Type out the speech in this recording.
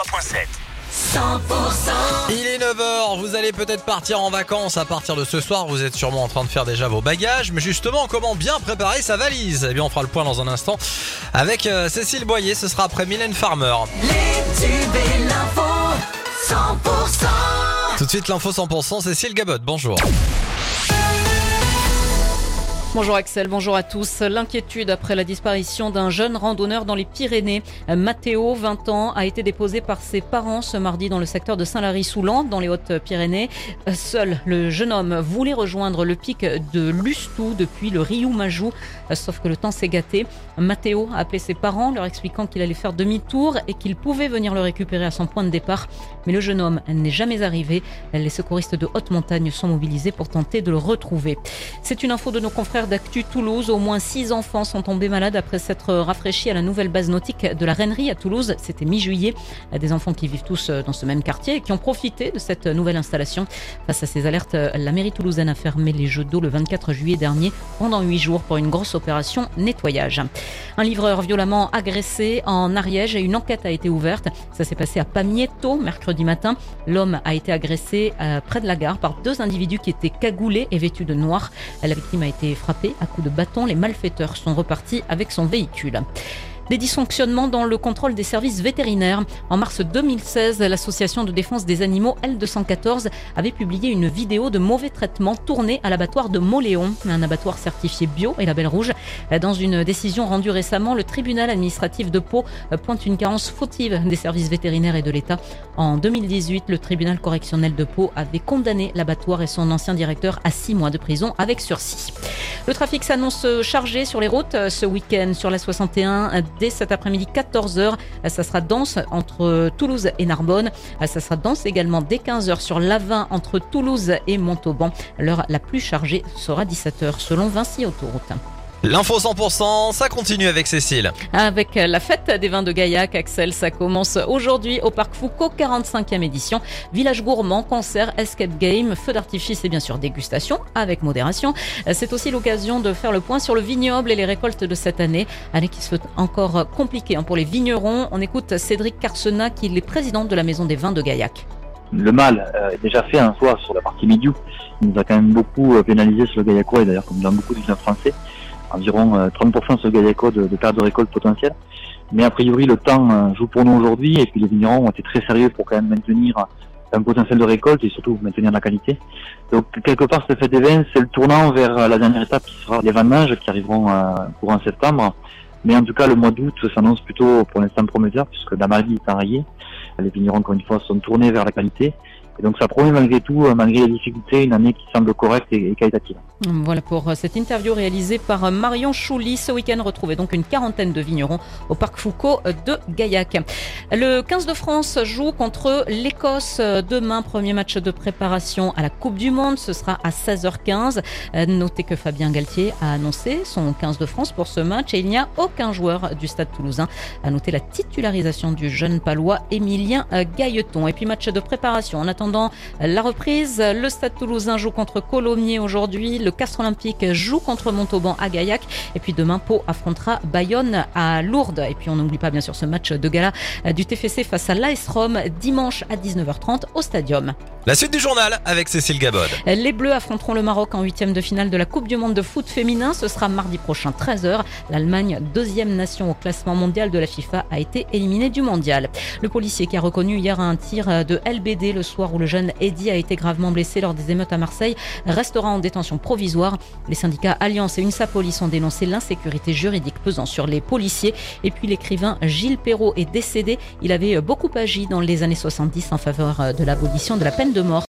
103.7. 100% Il est 9h, vous allez peut-être partir en vacances à partir de ce soir, vous êtes sûrement en train de faire déjà vos bagages, mais justement comment bien préparer sa valise? Eh bien on fera le point dans un instant avec euh, Cécile Boyer, ce sera après Mylène Farmer. Les tubes et l'info 100% Tout de suite l'info 100%, Cécile Gabot, bonjour. Bonjour Axel, bonjour à tous. L'inquiétude après la disparition d'un jeune randonneur dans les Pyrénées. Mathéo, 20 ans, a été déposé par ses parents ce mardi dans le secteur de Saint-Lary-Soulan, dans les Hautes-Pyrénées. Seul le jeune homme voulait rejoindre le pic de Lustou depuis le Riou Majou, sauf que le temps s'est gâté. Mathéo a appelé ses parents, leur expliquant qu'il allait faire demi-tour et qu'il pouvait venir le récupérer à son point de départ. Mais le jeune homme n'est jamais arrivé. Les secouristes de haute montagne sont mobilisés pour tenter de le retrouver. C'est une info de nos confrères d'Actu Toulouse. Au moins six enfants sont tombés malades après s'être rafraîchis à la nouvelle base nautique de la Rennerie à Toulouse. C'était mi-juillet. Des enfants qui vivent tous dans ce même quartier et qui ont profité de cette nouvelle installation. Face à ces alertes, la mairie toulousaine a fermé les jeux d'eau le 24 juillet dernier pendant huit jours pour une grosse opération nettoyage. Un livreur violemment agressé en Ariège et une enquête a été ouverte. Ça s'est passé à Pamietto mercredi matin. L'homme a été agressé euh, près de la gare par deux individus qui étaient cagoulés et vêtus de noir. La victime a été frappée à coups de bâton. Les malfaiteurs sont repartis avec son véhicule des dysfonctionnements dans le contrôle des services vétérinaires. En mars 2016, l'association de défense des animaux L214 avait publié une vidéo de mauvais traitements tournée à l'abattoir de Moléon, un abattoir certifié bio et label rouge. Dans une décision rendue récemment, le tribunal administratif de Pau pointe une carence fautive des services vétérinaires et de l'État. En 2018, le tribunal correctionnel de Pau avait condamné l'abattoir et son ancien directeur à six mois de prison avec sursis. Le trafic s'annonce chargé sur les routes ce week-end sur la 61 dès cet après-midi 14h. Ça sera dense entre Toulouse et Narbonne. Ça sera dense également dès 15h sur l'A20 entre Toulouse et Montauban. L'heure la plus chargée sera 17h selon Vinci Autoroute. L'info 100%, ça continue avec Cécile. Avec la fête des vins de Gaillac, Axel, ça commence aujourd'hui au Parc Foucault, 45e édition. Village gourmand, concert, escape game, feu d'artifice et bien sûr dégustation avec modération. C'est aussi l'occasion de faire le point sur le vignoble et les récoltes de cette année. Année qui se fait encore compliquée hein, pour les vignerons. On écoute Cédric Carsena, qui est président de la Maison des vins de Gaillac. Le mal euh, est déjà fait un soir sur la partie milieu. Il nous a quand même beaucoup euh, pénalisé sur le Gaillacois et d'ailleurs comme dans beaucoup de vins français environ 30% sur Gaillaco de, de perte de récolte potentielle. Mais a priori, le temps euh, joue pour nous aujourd'hui et puis les vignerons ont été très sérieux pour quand même maintenir un potentiel de récolte et surtout maintenir la qualité. Donc quelque part, cette fête des vins, c'est le tournant vers la dernière étape qui sera les vendanges qui arriveront euh, courant septembre. Mais en tout cas, le mois d'août s'annonce plutôt pour l'instant prometteur puisque la maladie est enrayée. Les vignerons, encore une fois, sont tournés vers la qualité. Et donc ça promet malgré tout, euh, malgré les difficultés, une année qui semble correcte et, qualitative. Voilà pour euh, cette interview réalisée par euh, Marion Chouli. Ce week-end, retrouvez donc une quarantaine de vignerons au Parc Foucault de Gaillac. Le 15 de France joue contre l'Écosse demain. Premier match de préparation à la Coupe du Monde. Ce sera à 16h15. Notez que Fabien Galtier a annoncé son 15 de France pour ce match et il n'y a aucun joueur du Stade toulousain. À noter la titularisation du jeune palois Émilien Gailleton. Et puis match de préparation en attendant la reprise. Le Stade toulousain joue contre Colomiers aujourd'hui. Le Castre Olympique joue contre Montauban à Gaillac. Et puis demain, Pau affrontera Bayonne à Lourdes. Et puis on n'oublie pas bien sûr ce match de gala du TFC face à l'AS Rome dimanche à 19h30 au Stadium. La suite du journal avec Cécile Gabod. Les Bleus affronteront le Maroc en huitième de finale de la Coupe du Monde de foot féminin. Ce sera mardi prochain 13h. L'Allemagne, deuxième nation au classement mondial de la FIFA, a été éliminée du mondial. Le policier qui a reconnu hier un tir de LBD le soir où le jeune Eddy a été gravement blessé lors des émeutes à Marseille restera en détention provisoire. Les syndicats Alliance et UNSA Police ont dénoncé l'insécurité juridique pesant sur les policiers. Et puis l'écrivain Gilles Perrault est décédé. Il avait beaucoup agi dans les années 70 en faveur de l'abolition de la peine de mort.